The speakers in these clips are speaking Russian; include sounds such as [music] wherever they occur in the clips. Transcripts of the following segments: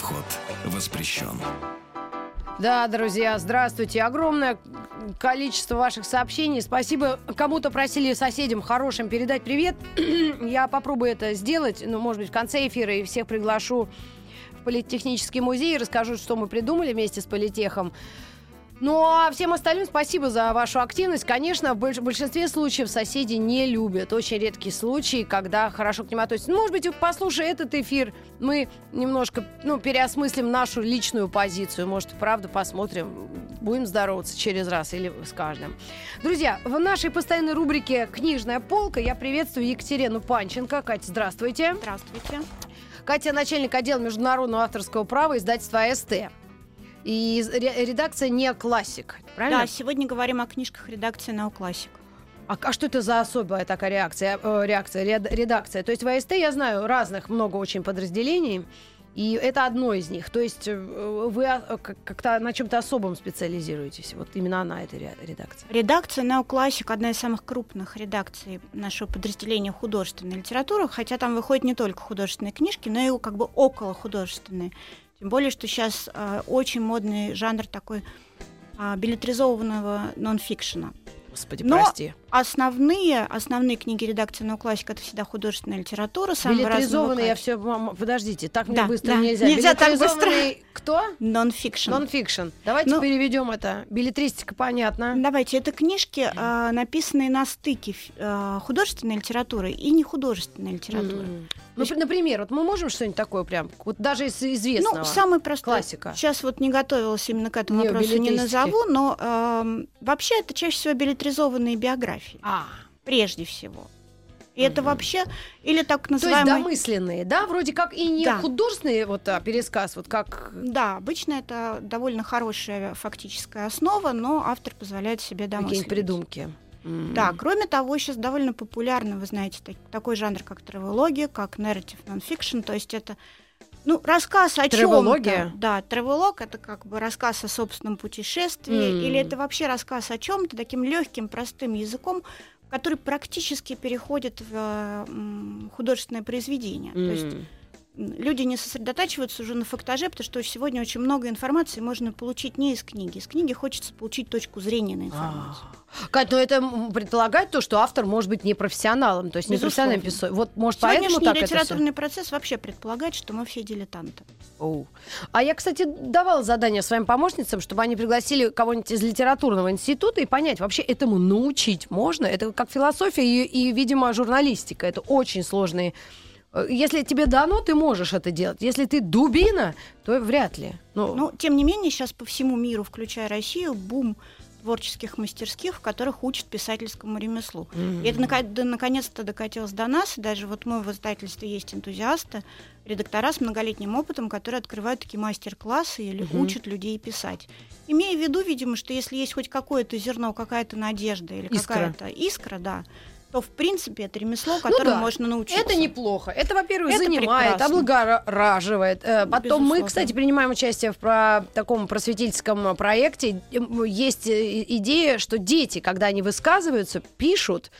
Вход воспрещен. Да, друзья, здравствуйте. Огромное количество ваших сообщений. Спасибо. Кому-то просили соседям хорошим передать привет. [clears throat] Я попробую это сделать, ну, может быть, в конце эфира и всех приглашу в Политехнический музей и расскажу, что мы придумали вместе с Политехом. Ну, а всем остальным спасибо за вашу активность. Конечно, в больш- в большинстве случаев соседи не любят. Очень редкий случай, когда хорошо к ним относятся. Ну, может быть, послушай этот эфир, мы немножко ну, переосмыслим нашу личную позицию. Может, правда, посмотрим, будем здороваться через раз или с каждым. Друзья, в нашей постоянной рубрике «Книжная полка» я приветствую Екатерину Панченко. Катя, здравствуйте. Здравствуйте. Катя, начальник отдела международного авторского права издательства АСТ. И ре- редакция не классик, правильно? Да, сегодня говорим о книжках редакции «Неоклассик». А, а что это за особая такая реакция, э, реакция, ред- редакция? То есть в АСТ я знаю разных много очень подразделений, и это одно из них. То есть э, вы как- как-то на чем-то особом специализируетесь. Вот именно она, эта ре- редакция. Редакция «Неоклассик» — одна из самых крупных редакций нашего подразделения художественной литературы, хотя там выходят не только художественные книжки, но и как бы около художественные. Тем более, что сейчас э, очень модный жанр такой а, билетризованного нонфикшена. Господи, Но прости. Основные, основные книги редакции «Неоклассик» — это всегда художественная литература. Билетризованный, я все... Подождите, так мне Да, быстро да, нельзя. нельзя так быстро. [laughs] Кто? Нонфикшн. Нонфикшн. Давайте Ну- переведем это. Беллетристика понятно. Давайте, это книжки, а, написанные на стыке а, художественной литературы и нехудожественной литературы. Мгм. Ну, при- например, вот мы можем что-нибудь такое прям, вот даже из известного? Ну, самый простой. Классика. Сейчас вот не готовилась именно к этому Не, вопросу, не назову, но ам, вообще это чаще всего беллетризованные биографии, А, прежде всего. И это Мгм. вообще, или так то есть домысленные, да? Вроде как и не Да. художественный вот а, пересказ, вот как... Да, обычно это довольно хорошая фактическая основа, но автор позволяет себе домыслить. Какие-нибудь придумки. М. Да, кроме того, сейчас довольно популярны, вы знаете, так- такой жанр, как травология, как narrative nonfiction, то есть это ну, рассказ о Тревология? чем-то. Да, тревелог это как бы рассказ о собственном путешествии, М. или это вообще рассказ о чем-то таким легким, простым языком, который практически переходит в э, художественное произведение. То есть люди не сосредотачиваются уже на фактаже, потому что сегодня очень много информации можно получить не из книги. Из книги хочется получить точку зрения на информацию. А. Кать, но это м, предполагает то, что автор может быть не профессионалом, то есть не профессиональным писателем. Вот, может, поэтому Сегодняшний так это всё? литературный процесс вообще предполагает, что мы все дилетанты. Оу. А я, кстати, давала задание своим помощницам, чтобы они пригласили кого-нибудь из литературного института и понять, вообще этому научить можно. Это как философия и, и, видимо, журналистика. Это очень сложные. Э, Если тебе дано, ты можешь это делать. Если ты дубина, то вряд ли. Ну, Но, тем не менее, сейчас по всему миру, включая Россию, бум творческих мастерских, в которых учат писательскому ремеслу. м. И это нака- да, наконец-то докатилось до нас, и даже вот мы в издательстве есть энтузиасты, редактора с многолетним опытом, которые открывают такие мастер-классы или Мгм. учат людей писать. Имея в виду, видимо, что если есть хоть какое-то зерно, какая-то надежда или Искра. какая-то искра, да, то в принципе это ремесло, которому да. можно научиться. Это неплохо. Это, во-первых, Это занимает, прекрасно. облагораживает. Э, Потом мы, Безусловно. кстати, принимаем участие в про- таком просветительском проекте. Есть э, идея, что дети, когда они высказываются, пишут,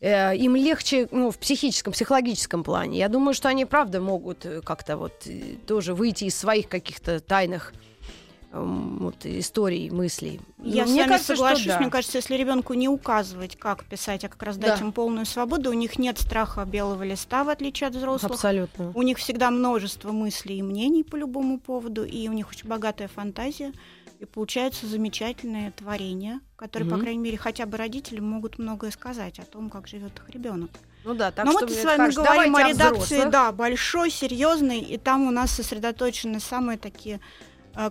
э, им легче ну, в психическом, психологическом плане. Я думаю, что они, правда, могут как-то вот тоже выйти из своих каких-то тайных вот, историй, мыслей. Я Ну, с мне вами кажется, соглашусь. да. Мне кажется, если ребенку не указывать, как писать, а как раз дать Да. им полную свободу, у них нет страха белого листа, в отличие от взрослых. Абсолютно. У них всегда множество мыслей и мнений по любому поводу, и у них очень богатая фантазия. И получаются замечательные творения, которые, по Мгм. крайней мере, хотя бы родители могут многое сказать о том, как живет их ребенок. Ну да, так Но что мне с вами кажется, говорим о редакции, взрослых. да, большой, серьезной, и там у нас сосредоточены самые такие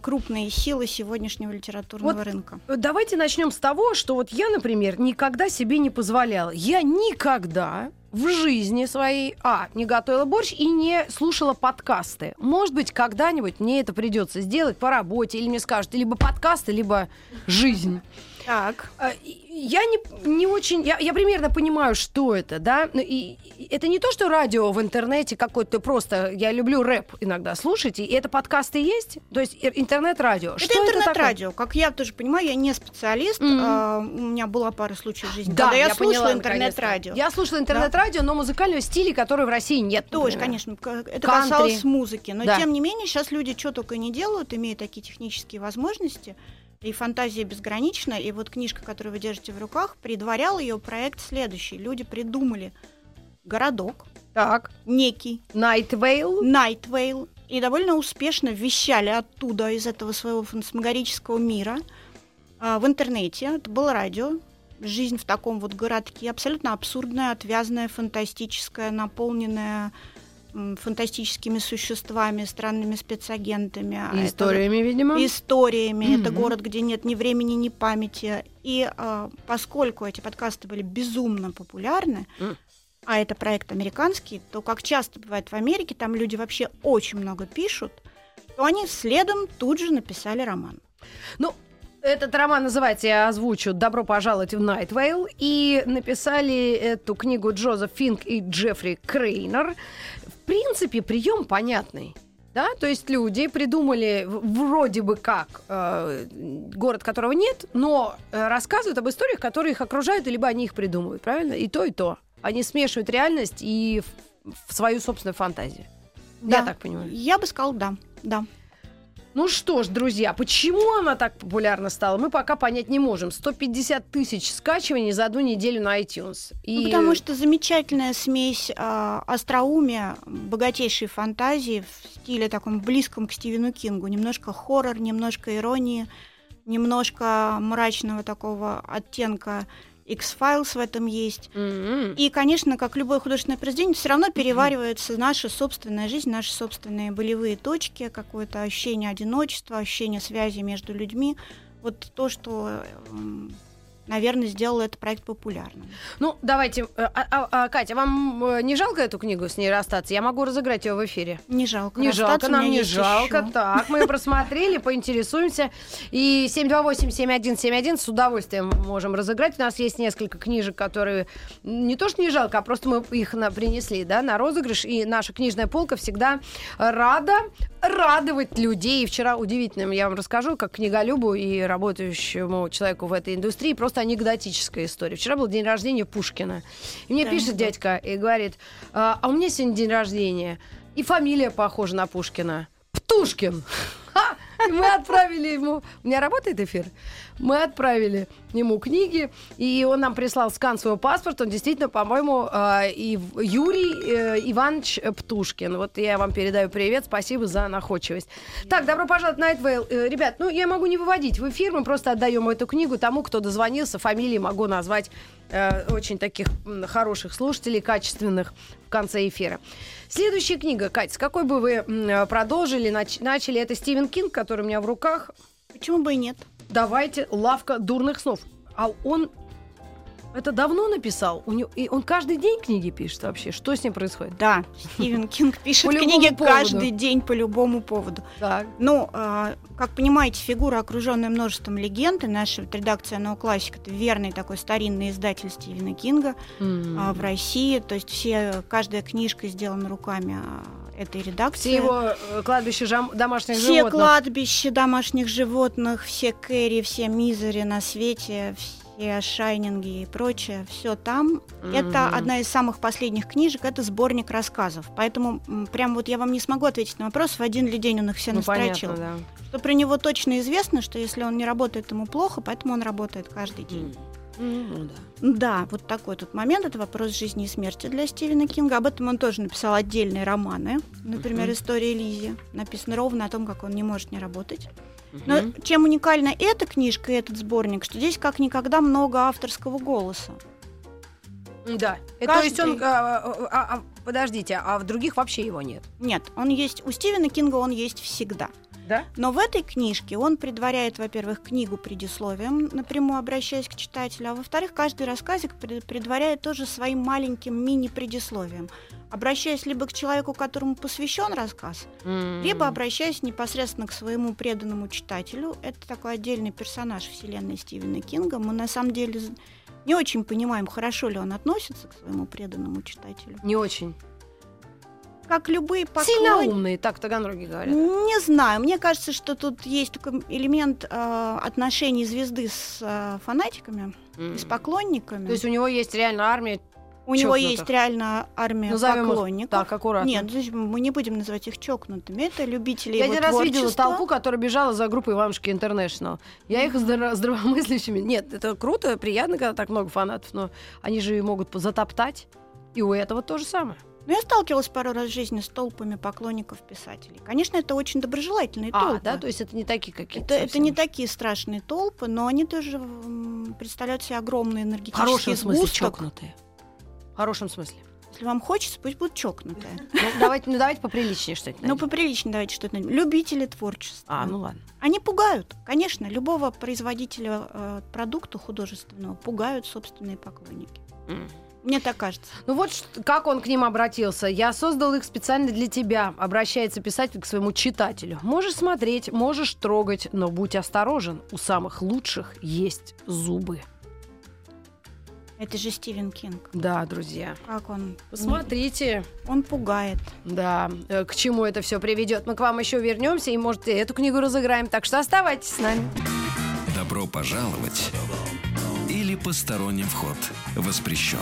крупные силы сегодняшнего литературного Вот рынка. Давайте начнем с того, что вот я, например, никогда себе не позволяла. Я никогда в жизни своей, а, не готовила борщ и не слушала подкасты. Может быть, когда-нибудь мне это придется сделать по работе, или мне скажут, либо подкасты, либо жизнь. Так. А, Я не, не очень, я, я примерно понимаю, что это, да. Но И, и это не то, что радио в интернете какой-то просто. Я люблю рэп иногда слушать, и это подкасты есть. То есть интернет-радио. Это интернет-радио. Как я тоже понимаю, я не специалист. Мгм. а, у меня была пара случаев в жизни, Да, когда я, я слушала интернет-радио. Я слушала интернет-радио, но музыкального стиля, который в России нет. Тоже, например. конечно, это Кантри. касалось музыки. Но Да. тем не менее, сейчас люди что только не делают, имея такие технические возможности. И фантазия безгранична. И вот книжка, которую вы держите в руках, предварял ее проект следующий. Люди придумали городок Так, некий, Найтвейл. Найтвейл, и довольно успешно вещали оттуда, из этого своего фантасмагорического мира, а, в интернете. Это было радио. Жизнь в таком вот городке абсолютно абсурдная, отвязная, фантастическая, наполненная фантастическими существами, странными спецагентами. А И это историями, видимо. историями. Это Мгм. город, где нет ни времени, ни памяти. И а, поскольку эти подкасты были безумно популярны, М. а это проект американский, то, как часто бывает в Америке, там люди вообще очень много пишут, то они следом тут же написали роман. Ну, этот роман называется, я озвучу «Добро пожаловать в Найтвейл». И написали эту книгу Джозеф Финк и Джеффри Крейнер. В принципе, прием понятный. Да, то есть люди придумали вроде бы как э, город, которого нет, но э, рассказывают об историях, которые их окружают, либо они их придумывают, правильно? И то, и то. Они смешивают реальность и в, в свою собственную фантазию. Я Да. так понимаю. Я бы сказала, да, да. Ну что ж, друзья, почему она так популярна стала, мы пока понять не можем. 150 тысяч скачиваний за одну неделю на iTunes. И... Ну, потому что замечательная смесь а, остроумия, богатейшей фантазии в стиле таком близком к Стивену Кингу. Немножко хоррор, немножко иронии, немножко мрачного такого оттенка X-Files в этом есть. М-м. И, конечно, как любое художественное произведение, все равно переваривается наша собственная жизнь, наши собственные болевые точки, какое-то ощущение одиночества, ощущение связи между людьми. Вот то, что, наверное, сделало этот проект популярным. Ну, давайте. э, а- а- а, Катя, вам э, не жалко эту книгу с ней расстаться? Я могу разыграть ее в эфире. Не жалко. Не жалко, нам не жалко. ещё. Так, мы ее [laughs] просмотрели, поинтересуемся. И 728-7171 с удовольствием можем разыграть. У нас есть несколько книжек, которые не то что не жалко, а просто мы их на, принесли да, на розыгрыш. И наша книжная полка всегда рада радовать людей. И вчера удивительным я вам расскажу, как книголюбу и работающему человеку в этой индустрии, просто анекдотическая история. Вчера был день рождения Пушкина. И мне Да, пишет да. дядька и говорит, а, а у меня сегодня день рождения. И фамилия похожа на Пушкина. Птушкин. [laughs] Ха! Мы отправили ему... У меня работает эфир? Мы отправили ему книги, и он нам прислал скан своего паспорта. Он действительно, по-моему, э, и Юрий э, Иванович Птушкин. Вот я вам передаю привет. Спасибо за находчивость. Так, добро пожаловать на Найтвейл. Э, Ребят, ну я могу не выводить в эфир. Мы просто отдаем эту книгу тому, кто дозвонился. Фамилии могу назвать э, очень таких хороших слушателей, качественных в конце эфира. Следующая книга, Катя, с какой бы вы продолжили, нач- начали? Это Стивен Кинг, который у меня в руках. Почему бы и нет? Давайте «Лавка дурных снов». А он это давно написал? У него, и он каждый день книги пишет вообще? Что с ним происходит? Да, Стивен Кинг пишет книги каждый день по любому поводу. Так. Ну, а, как понимаете, фигура, окруженная множеством легенд, и наша вот редакция «Нового классика» — это верный такой старинный издатель Стивена Кинга а, в России. То есть все, каждая книжка сделана руками а, этой редакции. Все его э, кладбища жам- домашних Все животных. кладбища домашних животных, все Кэрри, все Мизери на свете, все Шайнинги и прочее, все там. Это Мгм. одна из самых последних книжек, это сборник рассказов. Поэтому прям вот я вам не смогу ответить на вопрос, в один ли день он их все Ну, настрочил. понятно, да. Что про него точно известно, что если он не работает, ему плохо, поэтому он работает каждый день. М, Ну, да. Да, вот такой тут момент. Это вопрос жизни и смерти для Стивена Кинга. Об этом он тоже написал отдельные романы. Например, Мгм. «История Лизи». Написано ровно о том, как он не может не работать. Но чем уникальна эта книжка и этот сборник, что здесь как никогда много авторского голоса. Да. То Каждый- есть он... а, а, а, подождите, а в других вообще его нет? Нет, он есть у Стивена Кинга, он есть всегда. Да? Но в этой книжке он предваряет, во-первых, книгу предисловием, напрямую обращаясь к читателю, а во-вторых, каждый рассказик пред- предваряет тоже своим маленьким мини-предисловием, обращаясь либо к человеку, которому посвящен рассказ, М. либо обращаясь непосредственно к своему преданному читателю. Это такой отдельный персонаж вселенной Стивена Кинга. Мы на самом деле не очень понимаем, хорошо ли он относится к своему преданному читателю. Не очень. Как любые Сильно поклонники... умные, так таганроги говорят. Не знаю, мне кажется, что тут есть такой элемент э, отношений звезды с э, фанатиками, М. с поклонниками. То есть у него есть реально армия, У него есть реально армия назовем их поклонников. так, аккуратно. Нет, значит, мы не будем называть их чокнутыми. Это любители Я его один раз видела толпу, которая бежала за группой Иванушки Интернешнл. Я их здраво- [laughs] здравомыслящими... Нет, это круто, приятно, когда так много фанатов, но они же могут затоптать. И у этого то же самое. Но я сталкивалась пару раз в жизни с толпами поклонников писателей. Конечно, это очень доброжелательные А, толпы. да, то есть это не такие какие-то. это, это не такие страшные толпы, но они тоже представляют себе огромные В энергетические хорошем смысле сгусток. чокнутые. В хорошем смысле. Если вам хочется, пусть будут чокнутые. [laughs] Ну, давайте, ну, давайте поприличнее что-нибудь. Ну, поприличнее давайте что-то найдем. Любители творчества. А, ну ладно. Они пугают, конечно, любого производителя э, продукта художественного пугают собственные поклонники. М. Мне так кажется. Ну вот как он к ним обратился. Я создал их специально для тебя, обращается писатель к своему читателю. Можешь смотреть, можешь трогать, но будь осторожен. У самых лучших есть зубы. Это же Стивен Кинг. Да, друзья. Как он? Посмотрите, Он пугает. да, э, к чему это все приведет. Мы к вам еще вернемся и, может, и эту книгу разыграем. Так что оставайтесь с нами. Добро пожаловать посторонним вход воспрещен.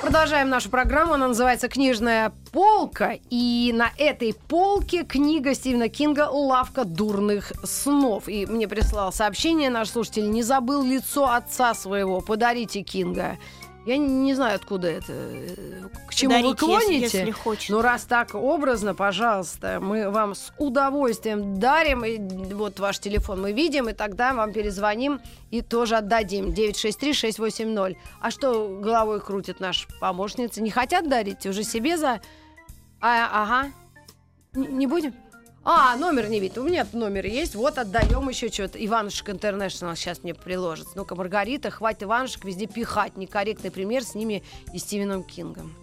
Продолжаем нашу программу. Она называется «Книжная полка». И на этой полке книга Стивена Кинга «Лавка дурных снов». И мне прислал сообщение наш слушатель. Не забыл лицо отца своего. Подарите Кинга. Я не, знаю, откуда это. К чему вы Подарите, если- клоните. если хочет. Ну, раз так образно, пожалуйста, мы вам с удовольствием дарим. И вот ваш телефон мы видим, и тогда вам перезвоним и тоже отдадим. 963-680. А что головой крутит наш помощница? Не хотят дарить? Уже себе за... А, ага. Н- не будем? А, номер не видит. У меня номер есть. Вот отдаем еще что-то. Иванушек Интернешнл сейчас мне приложит. Ну-ка, Маргарита, хватит Иванушек везде пихать. Некорректный пример с ними и Стивеном Кингом.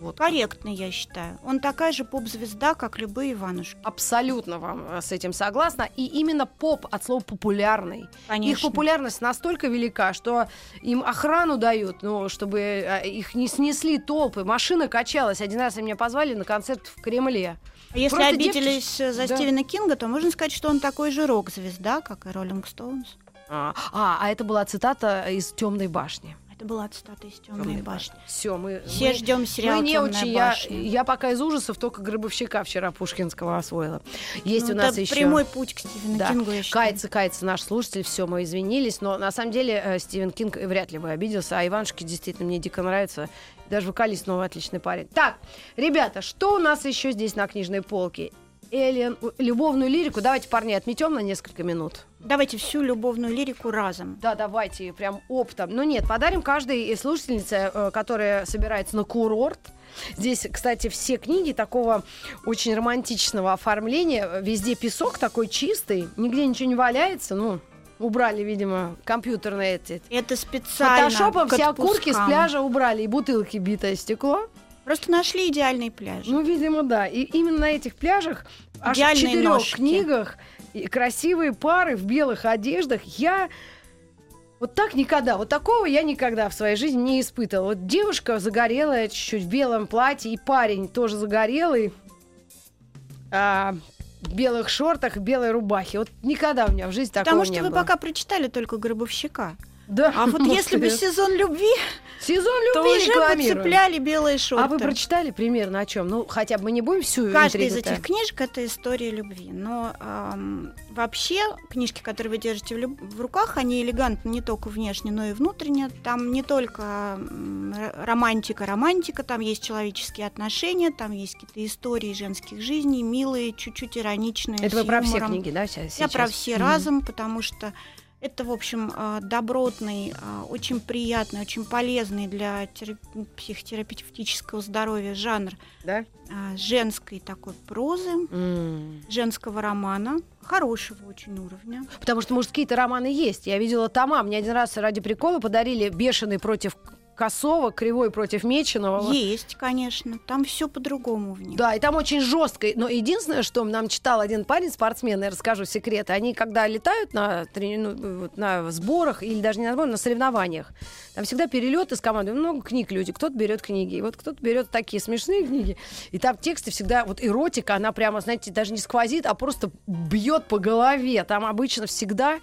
Вот. Корректный, я считаю. Он такая же поп-звезда, как любые Иванушки. Абсолютно вам э, с этим согласна. И именно поп от слова популярный. Конечно. Их популярность настолько велика, что им охрану дают, ну, чтобы э, их не снесли толпы. Машина качалась. Один раз меня позвали на концерт в Кремле. А Если Просто обиделись э, за Да. Стивена Кинга, то можно сказать, что он такой же рок-звезда, как и Роллинг Стоунс. А, а, а это была цитата из Темной башни. Это была цитата из «Темной башни». Все, мы, Все мы- ждем сериал мы не «Темная очень. Я, башня». я пока из ужасов только Гробовщика вчера Пушкинского освоила. Есть Ну, у нас это еще... прямой путь к Стивену Да. Кингу, я считаю. Кается, кается наш слушатель, все, мы извинились, но на самом деле э, Стивен Кинг вряд ли бы обиделся, а Иванушки действительно мне дико нравится. Даже вокалист новый отличный парень. Так, ребята, что у нас еще здесь на книжной полке? Эллен, любовную лирику давайте, парни, отметем на несколько минут. Давайте всю любовную лирику разом. Да, давайте, прям оптом. Ну нет, подарим каждой слушательнице, э, которая собирается на курорт. Здесь, кстати, все книги такого очень романтичного оформления. Везде песок такой чистый, нигде ничего не валяется. Ну, убрали, видимо, компьютерные эти. Это специально Фотошопом все окурки с пляжа убрали, и бутылки битое стекло. Просто нашли идеальный пляж. Ну, видимо, да. И именно на этих пляжах, аж в четырех ножки. книгах, и красивые пары в белых одеждах. Я вот так никогда, вот такого я никогда в своей жизни не испытывала. Вот девушка загорелая чуть-чуть в белом платье, и парень тоже загорелый, а, белых шортах, белой рубахе. Вот никогда у меня в жизни такого Потому не что вы было. пока прочитали только Гробовщика. Да, А вот если бы сезон любви, сезон то любви уже рекламируем. подцепляли белые шорты. А вы прочитали примерно о чем? Ну, хотя бы мы не будем всю Каждая из этих книжек это история любви. Но ам, вообще книжки, которые вы держите в, люб- в руках, они элегантны не только внешне, но и внутренне. Там не только романтика, романтика, там есть человеческие отношения, там есть какие-то истории женских жизней, милые, чуть-чуть ироничные. Это вы про все книги, да, сейчас? Я про все разом, потому что Это, в общем, а, добротный, а, очень приятный, очень полезный для терап- психотерапевтического здоровья жанр Да? а, женской такой прозы, М. женского романа, хорошего очень уровня. Потому что мужские-то романы есть. Я видела тома. Мне один раз ради прикола подарили «Бешеный против Косова», «Кривой против Меченого». Есть, конечно, там все по-другому в них. Да, и там очень жестко. Но единственное, что нам читал один парень, спортсмен, я расскажу секрет, они когда летают на, трени- ну, на сборах, или даже не на сборах, на соревнованиях, там всегда перелеты с командой, много книг люди, кто-то берет книги, и вот кто-то берет такие смешные книги, и там тексты всегда, вот эротика, она прямо, знаете, даже не сквозит, а просто бьет по голове. Там обычно всегда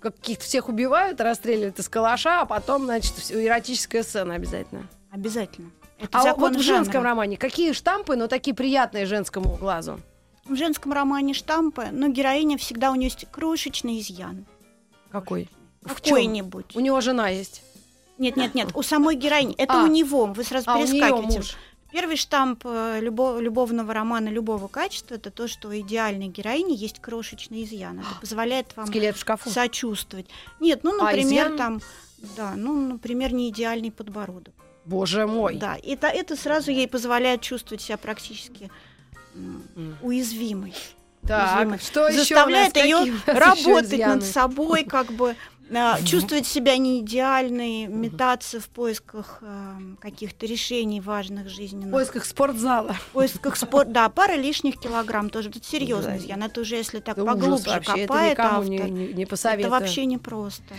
каких-то всех убивают, расстреливают из калаша, а потом, значит, всё, эротическая сцена обязательно. Обязательно. Это А вот в женском жанра. романе какие штампы, но такие приятные женскому глазу? В женском романе штампы, но героиня всегда у нее есть крошечный изъян. Какой? Какой-нибудь. У него жена есть. Нет, нет, нет, у самой героини. Это А. у него. Вы сразу А у нее перескакиваете. муж. Первый штамп э, любо- любовного романа любого качества это то, что у идеальной героини есть крошечный изъян. Это позволяет вам Скелет в шкафу. сочувствовать. Нет, ну, А, например, изъян? там, да, ну, например, не идеальный подбородок. Боже мой. Да, это, это сразу ей позволяет чувствовать себя практически м, уязвимой. Так, уязвимой. что еще Заставляет ее работать над собой, как бы а, чувствовать себя не идеальной, метаться в поисках а, каких-то решений важных В жизненных. поисках спортзала. В поисках спорта, да, пара лишних килограмм тоже. Это серьезный Да. изъян. Это уже если так Ужас поглубже вообще, это копает никому автор. не, не, не это посоветую. вообще непросто.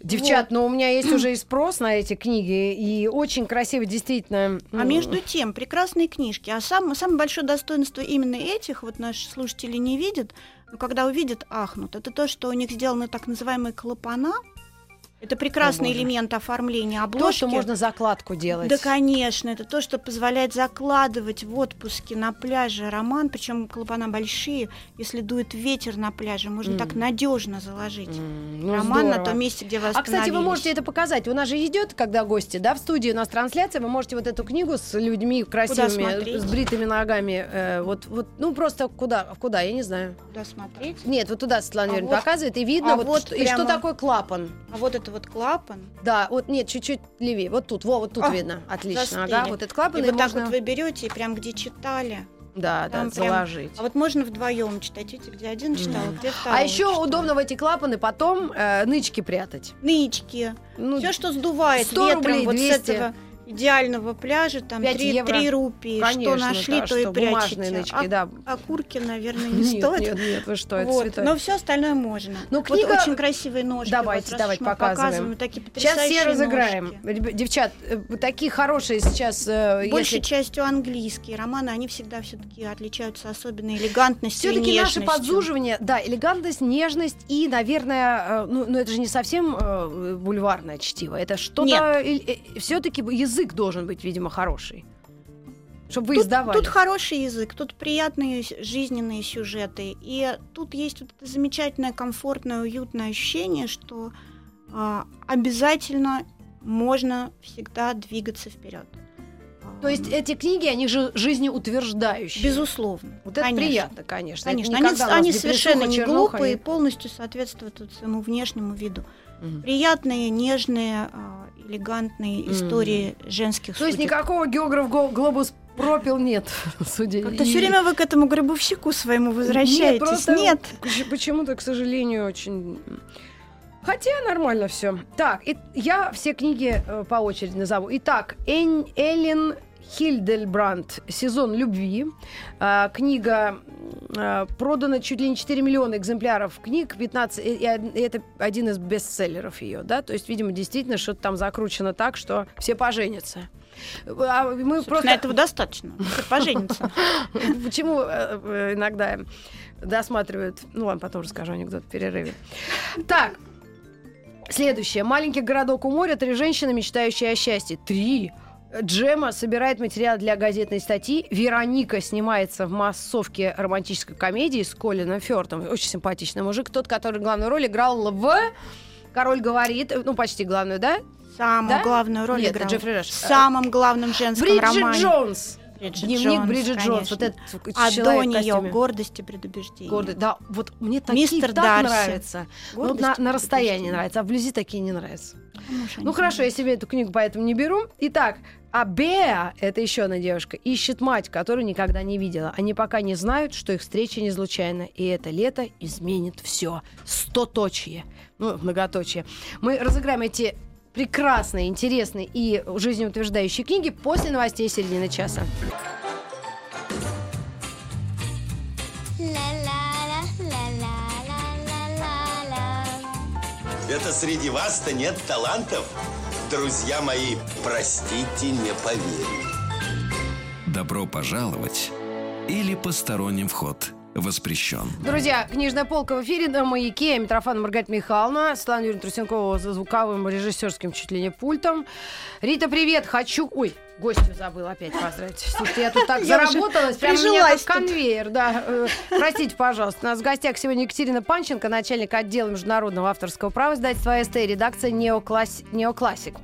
Девчат, но у меня есть [clears throat] уже и спрос на эти книги, и очень красиво, действительно. А ну, между тем, прекрасные книжки. А сам, самое большое достоинство именно этих, вот наши слушатели не видят, но когда увидят, ахнут. Это то, что у них сделаны так называемые клапана. Это прекрасный О, боже. элемент оформления То, обложки. что можно закладку делать. Да, конечно, это то, что позволяет закладывать в отпуске на пляже роман, причем клапана большие. Если дует ветер на пляже, можно М. так надежно заложить М, ну, роман на здорово. том месте, где вы А, кстати, вы можете это показать. У нас же идет, когда гости, да, в студии у нас трансляция, вы можете вот эту книгу с людьми красивыми, смотреть? с бритыми ногами, э, вот, вот, ну просто куда, куда, я не знаю. Куда смотреть? Нет, вот туда Светлана А Юрьевна вот- показывает, и видно, а вот, вот что- и что прямо- такое клапан. А вот это вот клапан. Да, вот нет, чуть-чуть левее. Вот тут, во, вот тут А, видно. Отлично. Ага, вот этот клапан, и и вот так можно... вот вы берете и прям где читали. Да, да, там прям- заложить. А вот можно вдвоем читать. Видите, где один читал, Мгм. где второй. А еще удобно в эти клапаны потом э, нычки прятать. Нычки. Ну, Все, что сдувает 100 ветром рублей, вот 200. с этого идеального пляжа, там Пять 3, евро. рупии. конечно, что нашли, да, то и что, бумажные прячете. нычки, а, да. а курки, наверное, не [laughs] Нет, стоит. нет, нет, вы что, это Вот, святое. Но все остальное можно. Ну, Вот книга- очень красивые ножки. Давайте, вот, давайте, показываем. вот такие Сейчас все разыграем. ножки. Девчат, э, такие хорошие сейчас... э, Большей если- частью английские романы, они всегда все-таки отличаются особенной элегантностью и Все-таки наше подзуживание, да, элегантность, нежность и, наверное, э, ну, ну это же не совсем бульварное чтиво, это что-то, все-таки язык должен быть, видимо, хороший, чтобы вы Тут, издавали. тут хороший язык, тут приятные жизненные сюжеты. И тут есть вот это замечательное, комфортное, уютное ощущение, что а, обязательно можно всегда двигаться вперед. То есть эти книги, они же жизнеутверждающие. Безусловно. Вот это конечно. приятно, конечно. Это Конечно, не они, они совершенно не глупые и полностью соответствуют своему внешнему виду. Мгм. Приятные, нежные, а, элегантные Мгм. истории женских То есть никакого географ глобус пропил нет, [laughs] судя. Как-то и- все время вы к этому гробовщику своему возвращаетесь. Нет, просто Нет. поч- почему-то, к сожалению, очень... Хотя нормально все. Так, и я все книги э, по очереди назову. Итак, Эн- Эллен Хильдельбранд «Сезон любви». А, книга а, продана чуть ли не 4 миллиона экземпляров книг, 15, и, и это один из бестселлеров ее, да, то есть, видимо, действительно что-то там закручено так, что все поженятся. А мы Собственно, просто... этого достаточно. Пожениться. [laughs] Почему э, э, иногда досматривают... Ну ладно, потом расскажу анекдот в перерыве. Так, следующее. Маленький городок у моря. Три женщины, мечтающие о счастье. Три. Джема собирает материал для газетной статьи. Вероника снимается в массовке романтической комедии с Колином Фёртом. Очень симпатичный мужик. Тот, который главную роль играл в... Король говорит, ну почти главную, да? Самую Да? главную роль Нет, играл. Джеффри Раш. В самом главном женском Бриджит романе. Джонс. Бриджит Дневник Джонс, Бриджит Джонс. Вот конечно. этот А человек до нее гордость и предубеждение. Гордый. Да, вот мне такие Мистер так Дарси. нравятся. Ну, Гордость на, и на расстоянии нравятся, а вблизи такие не нравятся. Ну, Ну хорошо, я себе эту книгу поэтому не беру. Итак, а Беа, это еще одна девушка, ищет мать, которую никогда не видела. Они пока не знают, что их встреча не случайна. И это лето изменит все. Стоточие. Ну, многоточие. Мы разыграем эти прекрасные, интересные и жизнеутверждающие книги после новостей середины часа. Это среди вас-то нет талантов? Друзья мои, простите, не поверю. Добро пожаловать или посторонним вход воспрещен. Друзья, книжная полка в эфире на маяке. Митрофан Маргарита Михайловна, Светлана Юрьевна Трусенкова за звуковым режиссерским чуть ли не пультом. Рита, привет, хочу... Ой, гостю забыла опять поздравить. Слушайте, я тут так [laughs] Я заработалась, прям меня как конвейер, да. Э, Простите, пожалуйста. У нас в гостях сегодня Екатерина Панченко, начальник отдела международного авторского права издательства АСТ, редакция «Неокласс- «Неоклассик».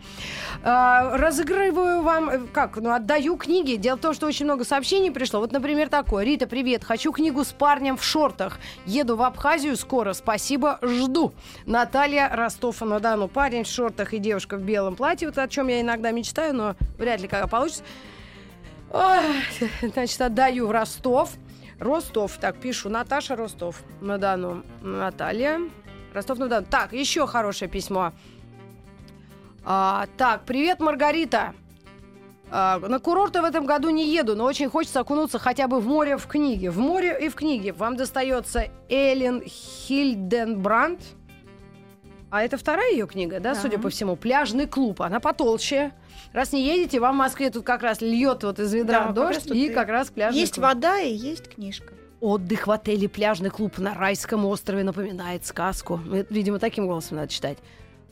А, Разыгрываю вам, э, как, ну, отдаю книги. Дело в том, что очень много сообщений пришло. Вот, например, такое. Рита, привет, хочу книгу с парнем в шортах. Еду в Абхазию скоро, спасибо, жду. Наталья Ростов-на-Дону. Парень в шортах и девушка в белом платье, вот о чем я иногда мечтаю, но вряд ли когда получится. Ой, значит, отдаю в Ростов. Ростов, так, пишу, Наташа Ростов на Дону. Наталья. Ростов на Дону. Так, еще хорошее письмо. А, так, привет, Маргарита. А, на курорты в этом году не еду, но очень хочется окунуться хотя бы в море в книге. В море и в книге вам достается Эллен Хильденбранд. А это вторая ее книга, да, Да. судя по всему. Пляжный клуб. Она потолще. Раз не едете, вам в Москве тут как раз льет вот из ведра Да, как дождь тут и как раз пляжный Есть клуб. вода и есть книжка. Отдых в отеле «Пляжный клуб» на райском острове напоминает сказку. Видимо, таким голосом надо читать.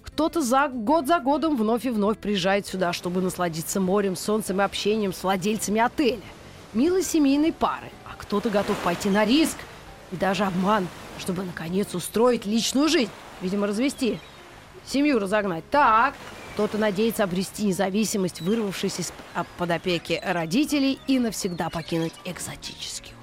Кто-то за год за годом вновь и вновь приезжает сюда, чтобы насладиться морем, солнцем и общением с владельцами отеля. Милой семейной пары. А кто-то готов пойти на риск и даже обман, чтобы, наконец, устроить личную жизнь. Видимо, развести. Семью разогнать. Так, кто-то надеется обрести независимость, вырвавшись из-под опеки родителей и навсегда покинуть экзотический остров.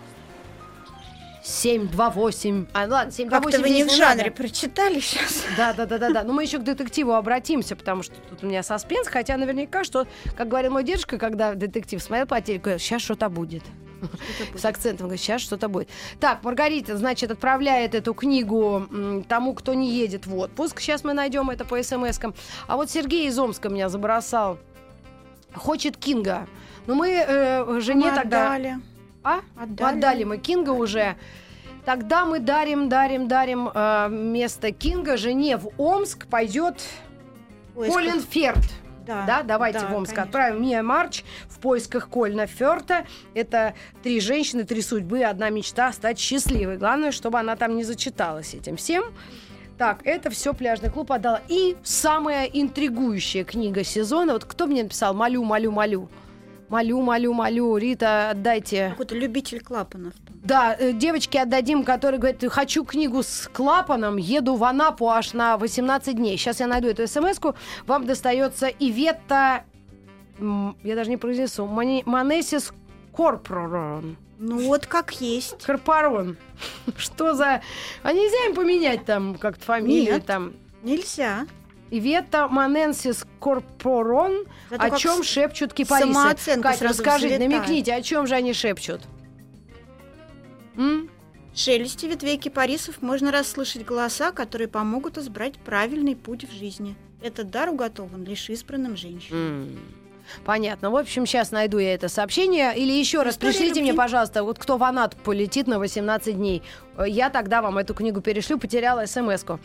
728. А, ладно, 728 Как-то вы не в здесь жанре надо. прочитали сейчас. Да, да, да, да, да. Но мы еще к детективу обратимся, потому что тут у меня саспенс, хотя наверняка, что, как говорил мой дедушка, когда детектив смотрел по телеку, сейчас что-то будет. С акцентом говорит, сейчас что-то будет. Так, Маргарита, значит, отправляет эту книгу тому, кто не едет в отпуск. Сейчас мы найдем это по смс-кам. А вот Сергей из Омска меня забросал. Хочет Кинга. Но мы э, жене Мы тогда... отдали. А? Отдали. Отдали мы Кинга уже. Тогда мы дарим, дарим, дарим э, место Кинга жене в Омск пойдет. Колин Ферд. Да, Да, давайте да, в Омск конечно. отправим Мия Марч в поисках Кольна Ферта. Это три женщины, три судьбы, одна мечта стать счастливой. Главное, чтобы она там не зачиталась этим всем. Так, это все пляжный клуб отдала. И самая интригующая книга сезона. Вот кто мне написал? Молю, молю, молю. Молю, молю, молю. Рита, отдайте. Какой-то любитель клапанов. Да, э, девочки отдадим, которые говорят, хочу книгу с клапаном, еду в Анапу аж на 18 дней. Сейчас я найду эту смс-ку. Вам достается Иветта, я даже не произнесу, Мани- Манесис Корпорон. Ну вот как есть. Корпорон. [laughs] Что за... А нельзя им поменять там как-то фамилию Нет. там? Нельзя. Иветта Маненсис Корпорон. Зато О чем с- шепчут кипарисы? сразу расскажите, взлетает. намекните, о чем же они шепчут? М? В шелесте ветвей кипарисов можно расслышать голоса, которые помогут избрать правильный путь в жизни. Этот дар уготован лишь избранным женщинам. М. Понятно. В общем, сейчас найду я это сообщение. Или еще раз История пришлите любви. мне, пожалуйста, вот кто в Анат полетит на 18 дней. Я тогда вам эту книгу перешлю, потеряла смс-ку.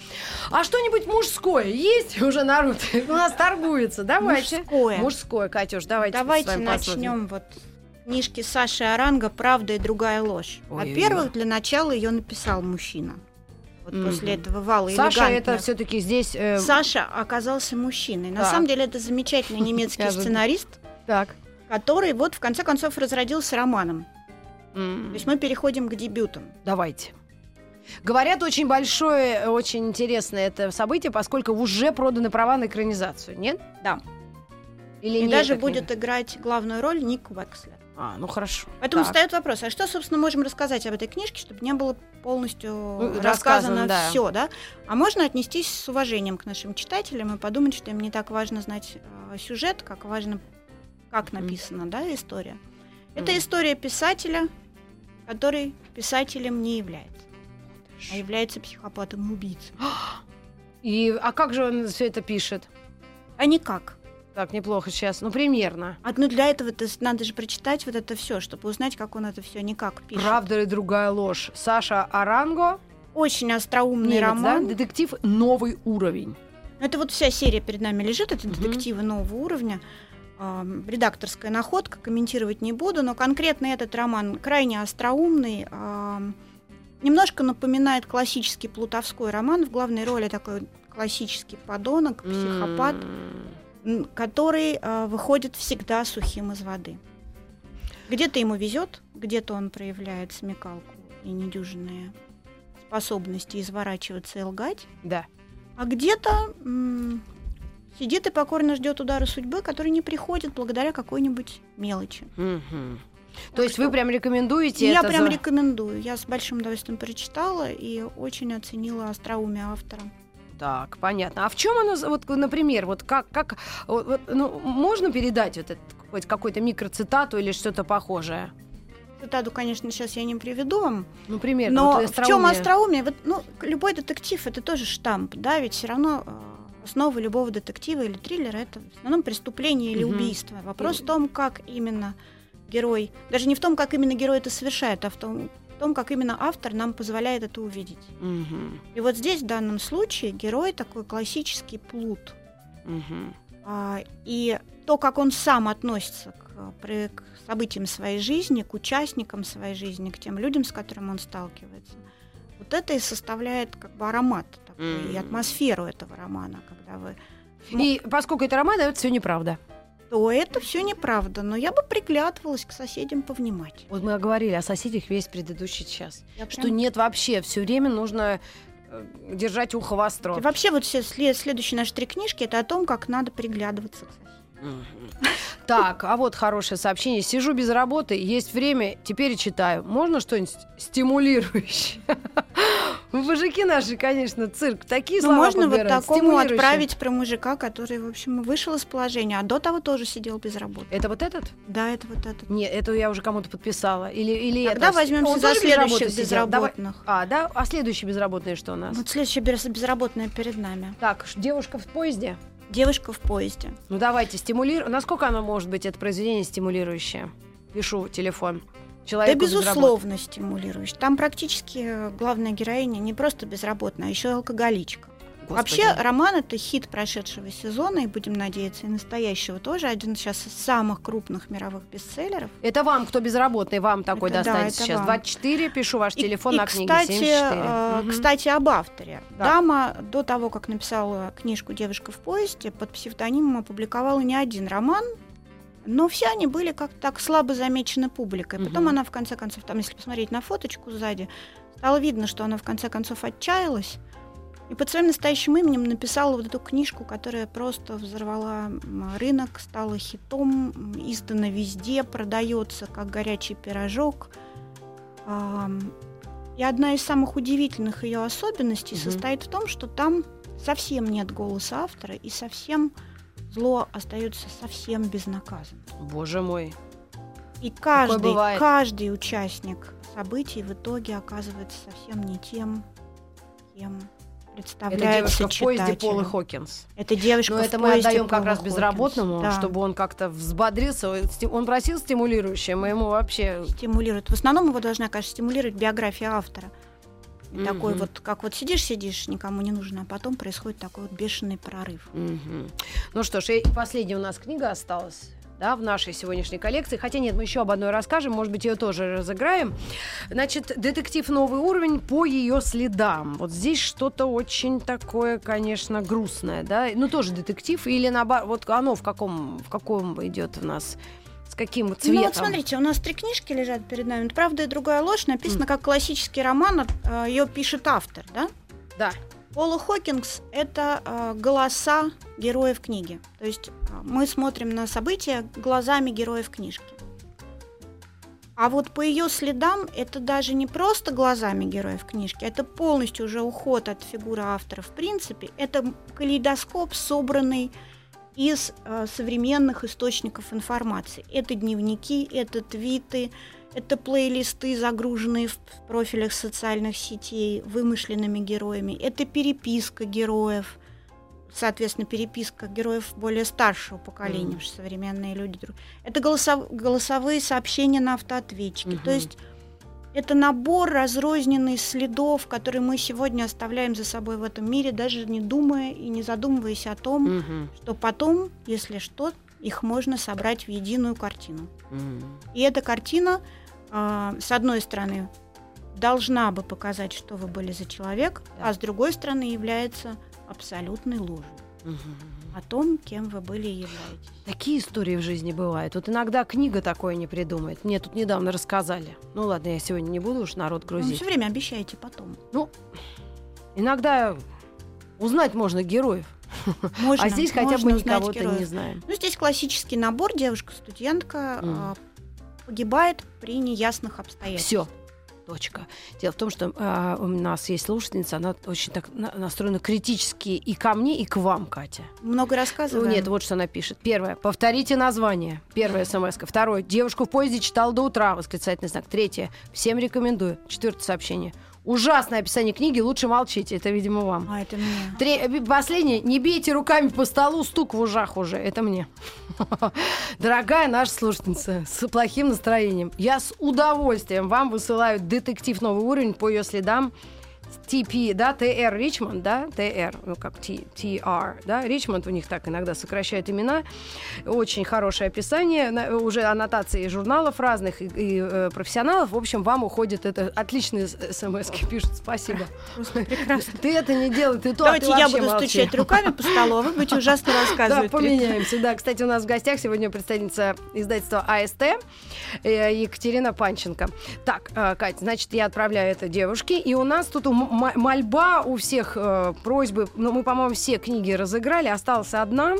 А что-нибудь мужское есть уже народ? [laughs] У нас торгуется. Давайте. Мужское. Мужское, Катюш, давайте. Давайте начнем вот книжки Саши Аранга «Правда и другая ложь». Во-первых, для начала ее написал мужчина. Вот Мгм. после этого вала Саша, это все-таки здесь... э, Саша оказался мужчиной. На Так. самом деле это замечательный [laughs] немецкий сценарист, Так. который вот в конце концов разродился романом. М. То есть мы переходим к дебютам. Давайте. Говорят, очень большое, очень интересное это событие, поскольку уже проданы права на экранизацию, нет? Да. Или И не даже будет играть главную роль Ник Векслер. А, ну хорошо. Поэтому Так. встает вопрос, а что, собственно, можем рассказать об этой книжке, чтобы не было полностью Ну, рассказано, да. все, да? А можно отнестись с уважением к нашим читателям и подумать, что им не так важно знать э, сюжет, как важно, как написана, да, история. Это Мгм. история писателя, который писателем не является, а является психопатом и убийцей. [gasps] И, а как же он все это пишет? А никак. Так, неплохо сейчас. Ну, примерно. А ну для этого то надо же прочитать вот это все, чтобы узнать, как он это все никак пишет. Правда ли другая ложь? Саша Аранго. Очень остроумный Немец, роман. да? Детектив «Новый уровень». Ну, Это вот вся серия перед нами лежит, это Мгм. детективы нового уровня. Редакторская находка, комментировать не буду, но конкретно этот роман крайне остроумный, немножко напоминает классический плутовской роман. В главной роли такой классический подонок, психопат, М. который а, выходит всегда сухим из воды. Где-то ему везет, где-то он проявляет смекалку и недюжинные способности изворачиваться и лгать. Да. А где-то м, сидит и покорно ждет удара судьбы, который не приходит благодаря какой-нибудь мелочи. Мгм. Так То есть что вы прям рекомендуете Я это прям за- рекомендую. Я с большим удовольствием прочитала и очень оценила остроумие автора. Так, понятно. А в чем оно, вот, например, вот как, как вот, ну, можно передать вот этот хоть какой-то микроцитату или что-то похожее? Цитату, конечно, сейчас я не приведу вам, Ну, примерно. но вот в чем остроумие. Вот, ну, любой детектив это тоже штамп, да, ведь все равно э, основа любого детектива или триллера это в основном преступление или Мгм. убийство. Вопрос И- в том, как именно герой, даже не в том, как именно герой это совершает, а в том, том, как именно автор нам позволяет это увидеть. Мгм. И вот здесь в данном случае герой такой классический плут. Мгм. А, и то, как он сам относится к, к событиям своей жизни, к участникам своей жизни, к тем людям, с которыми он сталкивается, вот это и составляет как бы аромат такой, и М. атмосферу этого романа, когда вы И поскольку это роман, это все неправда. То это все неправда, но я бы приглядывалась к соседям повнимательнее. Вот мы говорили о соседях весь предыдущий час. Я Что прям- нет вообще, все время нужно э, держать ухо востро. И вообще вот все след- следующие наши три книжки это о том, как надо приглядываться к соседям. Так, а вот хорошее сообщение. Сижу без работы, есть время, теперь читаю. Можно что-нибудь стимулирующее? Мужики наши, конечно, цирк. Такие Ну, слова можно вот такому отправить про мужика, который, в общем, вышел из положения, а до того тоже сидел без работы. Это вот этот? Да, это вот этот. Нет, это я уже кому-то подписала. Или, или Тогда это... возьмемся за тоже без следующих сидел? Давай- безработных. А, да? А следующий безработный что у нас? Вот следующая без- безработная перед нами. Так, девушка в поезде. Девушка в поезде. Ну давайте, стимулируем. Насколько оно может быть, это произведение стимулирующее? Пишу телефон. Да, Человеку без работы. безусловно, стимулируешь. Там практически э, главная героиня не просто безработная, а еще и алкоголичка. Господи. Вообще, роман это хит прошедшего сезона, и будем надеяться, и настоящего тоже. Один сейчас из самых крупных мировых бестселлеров. Это вам, кто безработный, вам такой Это да, достанется это сейчас. вам. 24, пишу ваш И- телефон и, на книге кстати, 74. э, Мгм. кстати, об авторе. Да. Дама до того, как написала книжку «Девушка в поезде», под псевдонимом опубликовала не один роман, но все они были как-то так слабо замечены публикой. Потом Мгм. она, в конце концов, там, если посмотреть на фоточку сзади, стало видно, что она, в конце концов, отчаялась. И под своим настоящим именем написала вот эту книжку, которая просто взорвала рынок, стала хитом, издана везде, продается как горячий пирожок. И одна из самых удивительных ее особенностей Мгм. состоит в том, что там совсем нет голоса автора, и совсем зло остается совсем безнаказанным. Боже мой. И каждый, каждый участник событий в итоге оказывается совсем не тем, кем Это представляется девушка в поезде читателю. Полы Хокинс. Это девушка Но это мы отдаем как раз безработному, Да. чтобы он как-то взбодрился. Он просил стимулирующее, мы ему вообще... стимулирует. В основном его должна, конечно, стимулировать биография автора. И Такой вот, как вот сидишь, сидишь, никому не нужно, а потом происходит такой вот бешеный прорыв. Мгм. Ну что ж, и последняя у нас книга осталась. Да, в нашей сегодняшней коллекции. Хотя нет, мы еще об одной расскажем, может быть, ее тоже разыграем. Значит, детектив новый уровень по ее следам. Вот здесь что-то очень такое, конечно, грустное, да. Ну, тоже детектив, или наоборот, вот оно в каком, в каком идет у нас, с каким цветом? Ну вот смотрите, у нас три книжки лежат перед нами. «Правда и другая ложь» написано как классический роман, ее пишет автор, да? Да. Пола Хокингс — это э, голоса героев книги. То есть э, мы смотрим на события глазами героев книжки. А вот по ее следам это даже не просто глазами героев книжки, это полностью уже уход от фигуры автора. В принципе, это калейдоскоп, собранный из э, современных источников информации. Это дневники, это твиты, это плейлисты, загруженные в профилях социальных сетей вымышленными героями. Это переписка героев, соответственно, переписка героев более старшего поколения, mm. что современные люди. Это голосов, голосовые сообщения на автоответчике. Mm-hmm. То есть это набор разрозненных следов, которые мы сегодня оставляем за собой в этом мире, даже не думая и не задумываясь о том, mm-hmm. что потом, если что, их можно собрать в единую картину. Mm-hmm. И эта картина, э, с одной стороны, должна бы показать, что вы были за человек, да. а с другой стороны является абсолютной ложью. Угу. О том, кем вы были и являетесь. Такие истории в жизни бывают. Вот иногда книга такое не придумает. Мне тут недавно рассказали. Ну ладно, я сегодня не буду уж народ грузить. Вы все время обещаете потом. Ну, иногда узнать можно героев. Можно, а здесь хотя бы никого-то не знаем. Ну, здесь классический набор. Девушка-студентка mm. погибает при неясных обстоятельствах. Все. Точка. Дело в том, что э, у нас есть слушательница, она очень так на, настроена критически и ко мне, и к вам, Катя. Много рассказываем? Нет, вот что она пишет. Первое. Повторите название. Первое смс -ка. Второе. Девушку в поезде читал до утра. Восклицательный знак. Третье. Всем рекомендую. Четвертое сообщение. Ужасное описание книги, лучше молчите. Это, видимо, вам. А, это мне. Три... Э, последнее. Не бейте руками по столу, стук в ужах уже. Это мне. [laughs] Дорогая наша слушательница, с плохим настроением. Я с удовольствием вам высылаю детектив «Новый уровень» по ее следам TP, да, TR Ричмонд, да, TR, ну как T, TR, да, Ричмонд у них так иногда сокращают имена. Очень хорошее описание, уже аннотации журналов разных и, и э, профессионалов. В общем, вам уходит это отличные смс пишут. Спасибо. Просто прекрасно. Ты это не делай, ты то, Давайте ты я буду молчи. стучать руками по столу, а вы будете ужасно рассказывать. Да, поменяемся. Да, кстати, у нас в гостях сегодня представительница издательства АСТ э, Екатерина Панченко. Так, э, Катя, значит, я отправляю это девушке, и у нас тут у мольба у всех, э, просьбы, ну, мы, по-моему, все книги разыграли, осталась одна.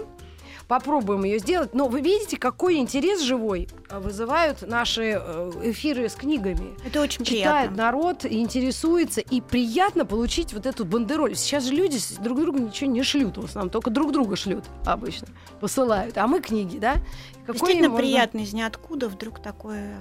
Попробуем ее сделать. Но вы видите, какой интерес живой э, вызывают наши э, эфиры с книгами. Это очень Читает приятно. народ, интересуется, и приятно получить вот эту бандероль. Сейчас же люди друг другу ничего не шлют в основном, только друг друга шлют обычно, посылают. А мы книги, да? Какой Действительно можно... приятно из ниоткуда вдруг такое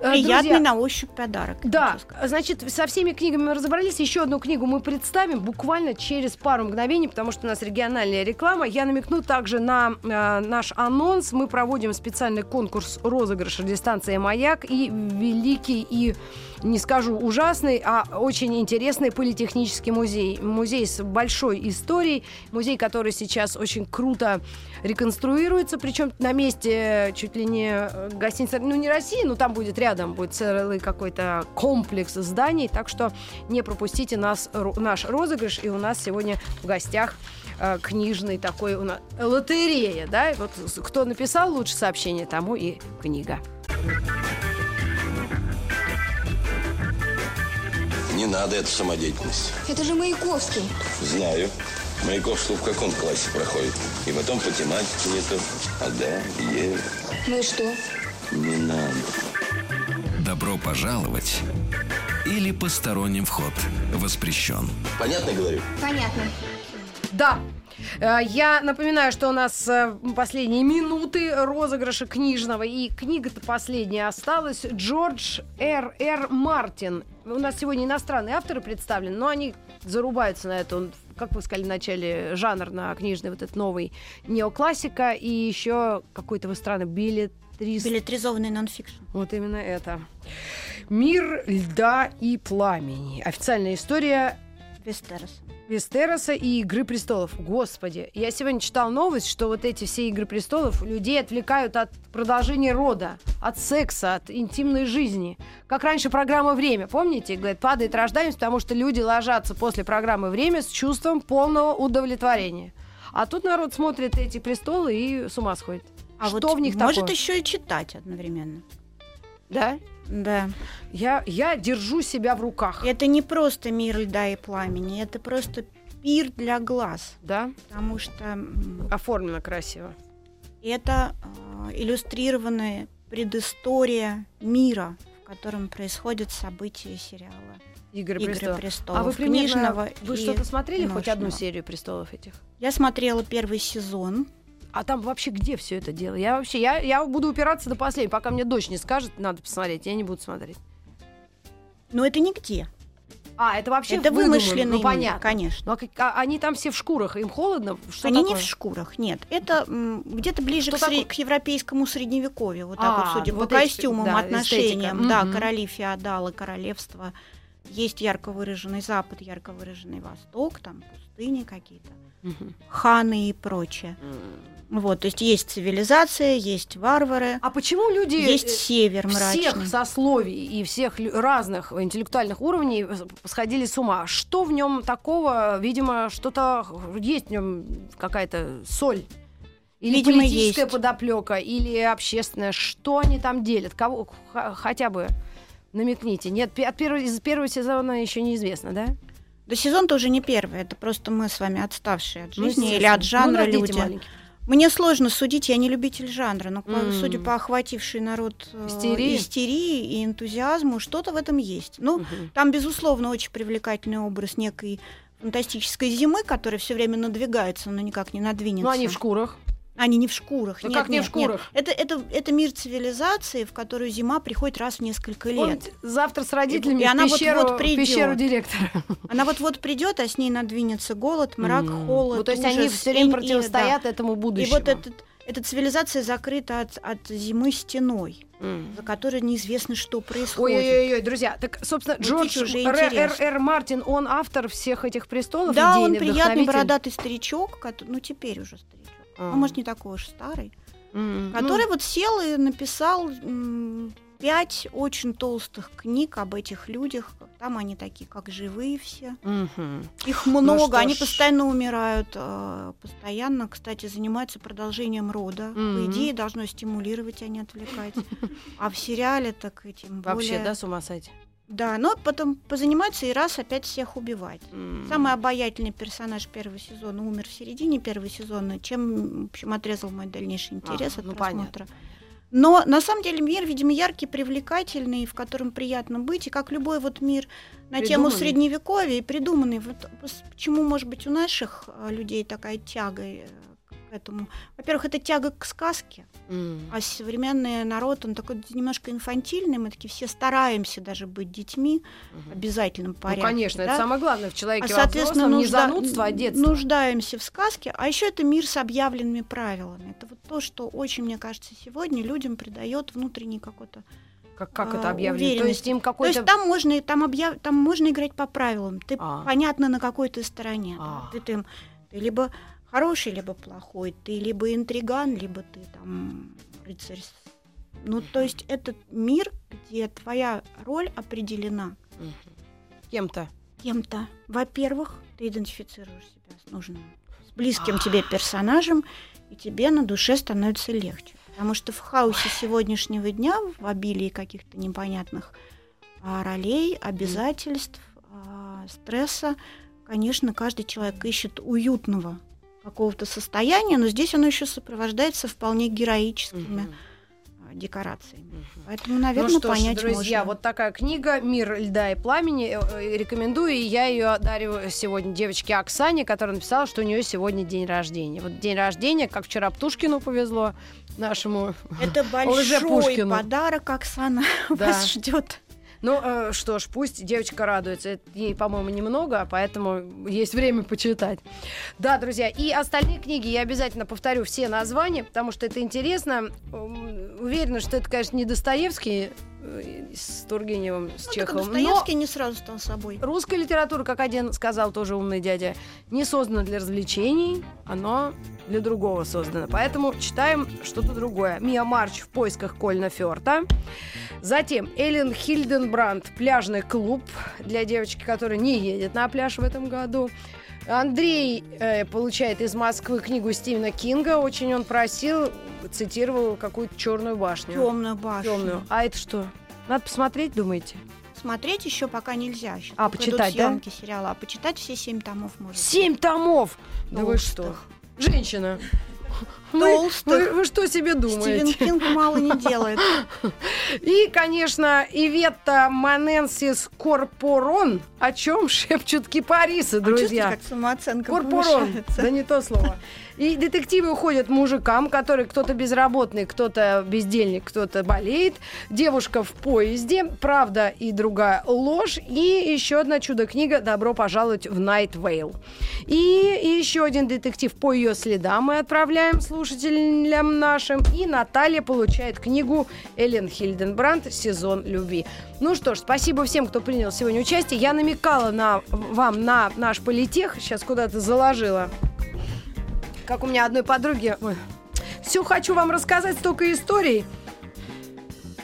э, приятный Друзья, на ощупь подарок. Да, значит, со всеми книгами мы разобрались. Еще одну книгу мы представим буквально через пару мгновений, потому что у нас региональная реклама. Я намекну также на наш анонс. Мы проводим специальный конкурс розыгрыша дистанция «Маяк» и великий и не скажу ужасный, а очень интересный политехнический музей. Музей с большой историей, музей, который сейчас очень круто реконструируется, причем на месте чуть ли не э, гостиницы, ну не России, но там будет рядом, будет целый какой-то комплекс зданий, так что не пропустите нас, наш розыгрыш, и у нас сегодня в гостях э, книжный такой у нас лотерея, да, вот кто написал лучше сообщение, тому и книга. Не надо эту самодеятельность. Это же Маяковский. Знаю. Маяковский в каком классе проходит? И потом по тематике нету. А да, е. Ну и что? Не надо. Добро пожаловать или посторонним вход воспрещен. Понятно говорю? Понятно. Да, э, я напоминаю, что у нас э, последние минуты розыгрыша книжного. И книга-то последняя осталась. Джордж Р. Р. Мартин у нас сегодня иностранные авторы представлены, но они зарубаются на это. Он, как вы сказали в начале, жанр на книжный вот этот новый неоклассика и еще какой-то вы странный билетриз... Билетризованный нонфикшн. Вот именно это. «Мир льда и пламени». Официальная история Вестерос. Вестероса и Игры престолов. Господи, я сегодня читал новость, что вот эти все Игры престолов людей отвлекают от продолжения рода, от секса, от интимной жизни. Как раньше программа «Время», помните? Говорит, падает рождаемость, потому что люди ложатся после программы «Время» с чувством полного удовлетворения. А тут народ смотрит эти престолы и с ума сходит. А что вот в них может такое? еще и читать одновременно. Да? Да. Я, я держу себя в руках. Это не просто мир льда и пламени, это просто пир для глаз. Да? Потому что... Оформлено красиво. Это э, иллюстрированные предыстория мира, в котором происходят события сериала Игры, «Игры престолов. престолов». А вы примерно, книжного вы что-то смотрели хоть одну серию престолов этих? Я смотрела первый сезон. А там вообще где все это дело? Я вообще, я, я буду упираться до последнего, пока мне дочь не скажет, надо посмотреть, я не буду смотреть. Но это нигде. А, это вообще это вымышленный ну мир, понятно. конечно. Ну, а а они там все в шкурах, им холодно? Что Они такое? не в шкурах, нет. Это м, где-то ближе Что к, сре- к европейскому средневековью. Вот так А, вот, судя вот по эти, костюмам, да, отношениям. эстетика. Да, Мгм. короли, феодалы, королевства. Есть ярко выраженный Запад, ярко выраженный Восток, там пустыни какие-то, Мгм. ханы и прочее. Вот, то есть есть цивилизация, есть варвары, А почему люди есть э, север мрачный. всех сословий и всех разных интеллектуальных уровней сходили с ума? Что в нем такого? Видимо, что-то есть в нем какая-то соль. Или Видимо, политическая есть. подоплека, или общественная. Что они там делят? Кого хотя бы намекните. Нет, от первого, из первого сезона еще неизвестно, да? Да сезон тоже не первый, это просто мы с вами отставшие от Ну, жизни или естественно. от жанра Ну, да, дети люди. маленькие. Мне сложно судить, я не любитель жанра, но М. судя по охватившей народ э, Истерии. истерии и энтузиазму, что-то в этом есть. Ну, Мгм. там, безусловно, очень привлекательный образ некой фантастической зимы, которая все время надвигается, но никак не надвинется. Ну, они в шкурах. Они не в шкурах. Да нет, как не в нет, нет. шкурах? Это, это, это мир цивилизации, в которую зима приходит раз в несколько лет. Помните, завтра с родителями И в она пещеру, вот-вот в пещеру придёт. директора. [laughs] Она вот-вот придет, а с ней надвинется голод, мрак, М. холод. Ну, то есть они ужас, все время и- и- противостоят этому да. И будущему. вот этот, эта цивилизация закрыта от, от зимы стеной, М. за которой неизвестно, что происходит. Ой-ой-ой, друзья, так, собственно, Вот Джордж Р. Р. Р. Мартин, он автор всех этих престолов, Да, он приятный бородатый старичок, кото- ну теперь уже старичок, А. ну может не такой уж старый, М, который ну, вот сел и написал пять очень толстых книг об этих людях. Там они такие, как живые все. мгм. Их Ну много, что они ж. постоянно умирают, э, постоянно, кстати, занимаются продолжением рода. Мгм. По идее, должно стимулировать, а не отвлекать. А в сериале так более. Вообще, да, с ума сойти? Да, но потом позаниматься и раз опять всех убивать. М. Самый обаятельный персонаж первого сезона умер в середине первого сезона, чем, в общем, отрезал мой дальнейший интерес Ага, от ну, просмотра. Но на самом деле мир, видимо, яркий, привлекательный, в котором приятно быть, и как любой вот мир на тему Придуманный. средневековья и придуманный. Вот почему, может быть, у наших э, людей такая тяга э, к этому? Во-первых, это тяга к сказке, М. а современный народ, он такой немножко инфантильный, мы такие все стараемся даже быть детьми в обязательном Ну, порядке. конечно, это да? самое главное в человеке А, во соответственно, взрослом, не нужда- занудство, а детство. нуждаемся в сказке. А еще это мир с объявленными правилами. Это вот то, что очень, мне кажется, сегодня людям придает внутренний какой-то. Как, как это а, объявлено? То есть им То какой-то... есть там можно, там, объяв... там можно играть по правилам. Ты А. понятно, на какой ты стороне. да. А. Ты, там- ты либо хороший, либо плохой. Ты либо интриган, либо ты там рыцарь. Ну, то есть это мир, где твоя роль определена. Кем-то. кем-то. Во-первых, ты идентифицируешь себя с нужным, с близким тебе персонажем, и тебе на душе становится легче. Потому что в хаосе сегодняшнего дня, в обилии каких-то непонятных а, ролей, обязательств, а, стресса, конечно, каждый человек ищет уютного какого-то состояния, но здесь оно еще сопровождается вполне героическими а, декорациями. Поэтому, наверное, ну что ж, понять друзья, можно. вот такая книга «Мир льда и пламени». Э, э, Рекомендую, и я ее дарю сегодня девочке Оксане, которая написала, что у нее сегодня день рождения. Вот день рождения, как вчера Птушкину повезло, нашему. Это [laughs] большой подарок, Оксана, Да. вас ждет. Ну э, что ж, пусть девочка радуется. Это Ей, по-моему, немного, поэтому есть время почитать. Да, друзья, и остальные книги я обязательно повторю все названия, потому что это интересно. Уверена, что это, конечно, не Достоевский с Тургеневым, с Ну, так Чеховым. но- Достоевский не сразу стал собой. Русская литература, как один сказал тоже умный дядя, не создана для развлечений, оно для другого создано. Поэтому читаем что-то другое. Мия Марч в поисках Кольна Фёрта. Затем Эллен Хильденбранд «Пляжный клуб» для девочки, которая не едет на пляж в этом году. Андрей э, получает из Москвы книгу Стивена Кинга. Очень он просил, цитировал какую-то черную башню. Темную башню. Темную. А это что? Надо посмотреть, думаете? Смотреть еще пока нельзя. Еще А, почитать, да? сериала. А почитать все семь томов можно. Семь томов! Да вы что? Женщина. [laughs] толстых. Вы, вы что себе думаете? Стивен Кинг мало не делает. [laughs] И, конечно, Иветта Маненсис Корпорон, о чем шепчут кипарисы, друзья. А как самооценка Корпорон, да не то слово. [laughs] И детективы уходят мужикам, которые кто-то безработный, кто-то бездельник, кто-то болеет. Девушка в поезде, правда и другая ложь. И еще одна чудо-книга «Добро пожаловать в Найт Вейл». И, еще один детектив по ее следам мы отправляем слушателям нашим. И Наталья получает книгу Эллен Хильденбранд «Сезон любви». Ну что ж, спасибо всем, кто принял сегодня участие. Я намекала на, вам на наш политех, сейчас куда-то заложила как у меня одной подруги. Все хочу вам рассказать, столько историй.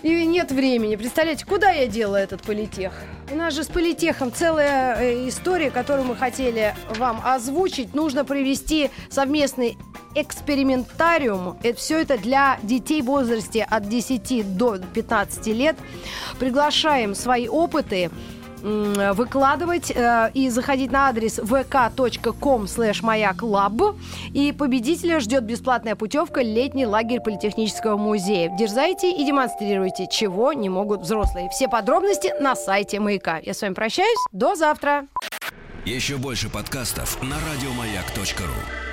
И нет времени. Представляете, куда я делала этот политех? У нас же с политехом целая э, история, которую мы хотели вам озвучить. Нужно провести совместный экспериментариум. Это все это для детей в возрасте от 10 до 15 лет. Приглашаем свои опыты выкладывать э, и заходить на адрес vk.com slash маяклаб. И победителя ждет бесплатная путевка летний лагерь Политехнического музея. Дерзайте и демонстрируйте, чего не могут взрослые. Все подробности на сайте Маяка. Я с вами прощаюсь. До завтра. Еще больше подкастов на радиомаяк.ру